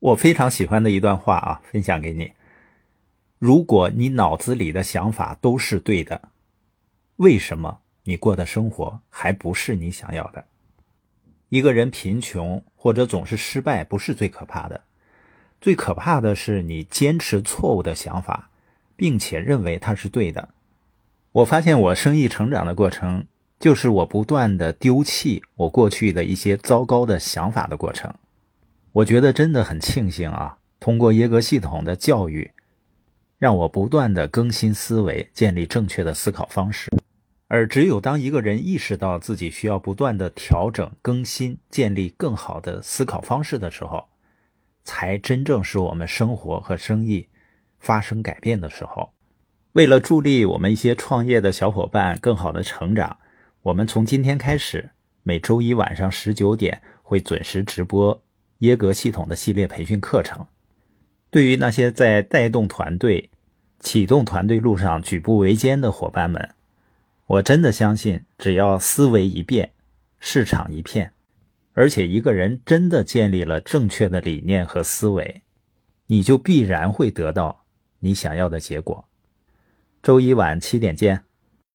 我非常喜欢的一段话啊，分享给你。如果你脑子里的想法都是对的，为什么你过的生活还不是你想要的？一个人贫穷或者总是失败，不是最可怕的，最可怕的是你坚持错误的想法，并且认为它是对的。我发现我生意成长的过程，就是我不断的丢弃我过去的一些糟糕的想法的过程。我觉得真的很庆幸啊！通过耶格系统的教育，让我不断的更新思维，建立正确的思考方式。而只有当一个人意识到自己需要不断的调整、更新、建立更好的思考方式的时候，才真正是我们生活和生意发生改变的时候。为了助力我们一些创业的小伙伴更好的成长，我们从今天开始，每周一晚上十九点会准时直播。耶格系统的系列培训课程，对于那些在带动团队、启动团队路上举步维艰的伙伴们，我真的相信，只要思维一变，市场一片，而且一个人真的建立了正确的理念和思维，你就必然会得到你想要的结果。周一晚七点见。